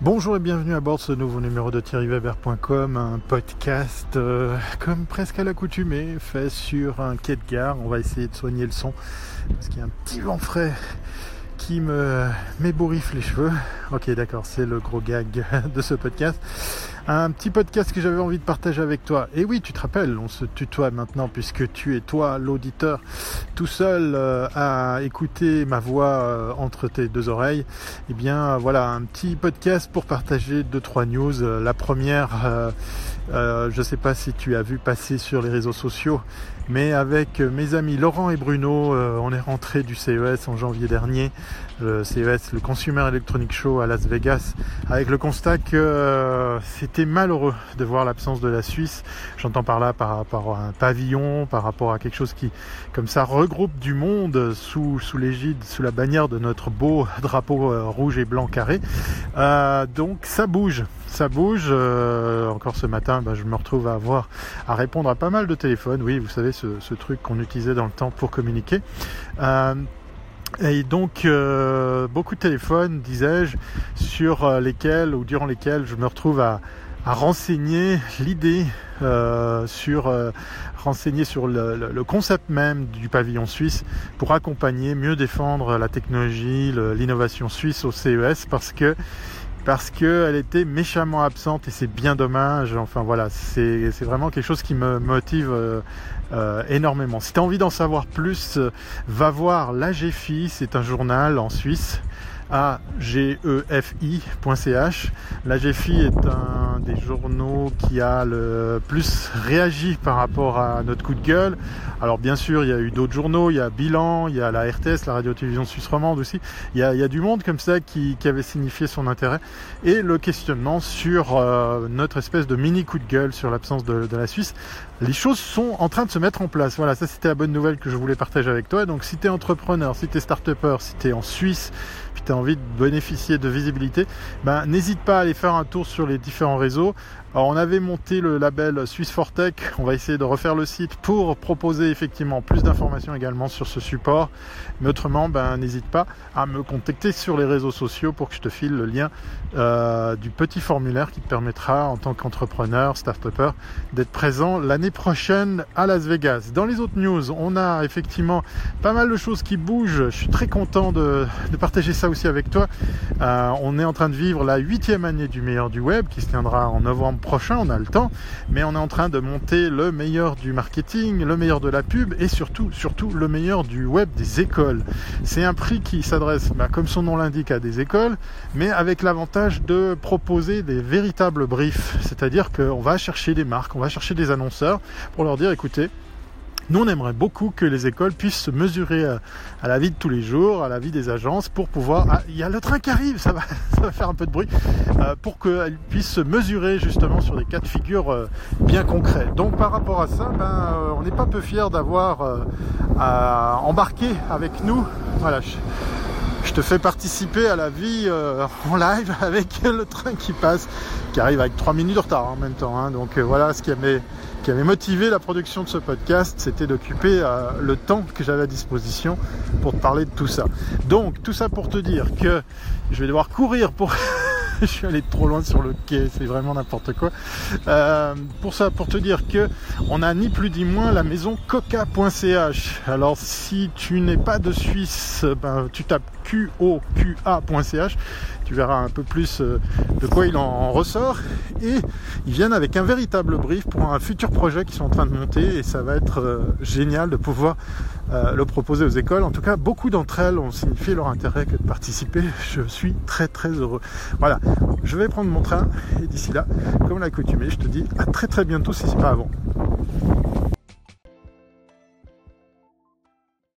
Bonjour et bienvenue à bord de ce nouveau numéro de thierryweber.com, un podcast euh, comme presque à l'accoutumée, fait sur un quai de gare. On va essayer de soigner le son parce qu'il y a un petit vent frais qui me m'ébouriffe les cheveux. Ok, d'accord, c'est le gros gag de ce podcast. Un petit podcast que j'avais envie de partager avec toi. Et oui, tu te rappelles, on se tutoie maintenant puisque tu es toi, l'auditeur, tout seul euh, à écouter ma voix euh, entre tes deux oreilles. Eh bien, voilà, un petit podcast pour partager deux trois news. Euh, la première, je ne sais pas si tu as vu passer sur les réseaux sociaux, mais avec mes amis Laurent et Bruno, on est rentré du CES en janvier dernier le CES, le Consumer Electronic Show à Las Vegas, avec le constat que euh, malheureux de voir l'absence de la Suisse. J'entends par là par rapport à un pavillon, par rapport à quelque chose qui, comme ça, regroupe du monde sous, sous l'égide, sous la bannière de notre beau drapeau euh, rouge et blanc carré. Euh, donc ça bouge, ça bouge. encore ce matin, bah, je me retrouve à avoir à répondre à pas mal de téléphones. Oui, vous savez ce, truc qu'on utilisait dans le temps pour communiquer. Et donc euh, beaucoup de téléphones, disais-je, sur euh, lesquels ou durant lesquels je me retrouve à, renseigner l'idée euh, sur renseigner sur le, concept même du pavillon suisse pour accompagner, mieux défendre la technologie, l'innovation suisse au CES parce que parce qu'elle était méchamment absente et c'est bien dommage. Enfin voilà, c'est vraiment quelque chose qui me motive euh, euh, énormément. Si tu as envie d'en savoir plus, euh, va voir l'AGFI, c'est un journal en Suisse agefi.ch. La GFI est un des journaux qui a le plus réagi par rapport à notre coup de gueule. Alors bien sûr, il y a eu d'autres journaux, il y a Bilan, il y a la RTS, la radio-télévision suisse romande aussi. Il y, a, du monde comme ça qui, avait signifié son intérêt. Et le questionnement sur euh, notre espèce de mini coup de gueule sur l'absence de, de la Suisse. Les choses sont en train de se mettre en place. Voilà, ça c'était la bonne nouvelle que je voulais partager avec toi. Donc si tu es entrepreneur, si tu es start-upper, si tu es en Suisse, envie de bénéficier de visibilité, ben, n'hésite pas à aller faire un tour sur les différents réseaux. Alors, on avait monté le label Swiss Tech, on va essayer de refaire le site pour proposer effectivement plus d'informations également sur ce support. Mais autrement, ben, n'hésite pas à me contacter sur les réseaux sociaux pour que je te file le lien euh, du petit formulaire qui te permettra en tant qu'entrepreneur, start-upper, d'être présent l'année prochaine à Las Vegas. Dans les autres news, on a effectivement pas mal de choses qui bougent. Je suis très content de, partager ça aussi avec toi. Euh, on est en train de vivre la huitième année du meilleur du web qui se tiendra en novembre prochain, on a le temps, mais on est en train de monter le meilleur du marketing, le meilleur de la pub et surtout, surtout le meilleur du web des écoles. C'est un prix qui s'adresse, bah, comme son nom l'indique, à des écoles, mais avec l'avantage de proposer des véritables briefs, c'est-à-dire qu'on va chercher des marques, on va chercher des annonceurs pour leur dire, écoutez, nous, on aimerait beaucoup que les écoles puissent se mesurer à, la vie de tous les jours, à la vie des agences, pour pouvoir... Ah, il y a le train qui arrive, ça va, ça va faire un peu de bruit, euh, pour qu'elles puissent se mesurer justement sur des cas de figure euh, bien concrets. Donc par rapport à ça, ben, euh, on n'est pas peu fiers d'avoir embarqué avec nous. Voilà, te fais participer à la vie en live avec le train qui passe, qui arrive avec 3 minutes de retard en même temps. Hein. Donc voilà ce qui mis qui avait motivé la production de ce podcast, c'était d'occuper euh, le temps que j'avais à disposition pour te parler de tout ça. Donc tout ça pour te dire que je vais devoir courir pour je suis allé trop loin sur le quai, c'est vraiment n'importe quoi. Euh, pour ça, pour te dire que on a ni plus ni moins la maison coca.ch. Alors si tu n'es pas de Suisse, ben, tu tapes qoqa.ch tu verras un peu plus euh, de quoi il en ressort. Et ils viennent avec un véritable brief pour un futur projet qu'ils sont en train de monter et ça va être euh, génial de pouvoir le proposer aux écoles. En tout cas, beaucoup d'entre elles ont signifié leur intérêt que de participer. Je suis très très heureux. Voilà, je vais prendre mon train et d'ici là, comme l'accoutumée, je te dis à très très bientôt si c'est pas avant.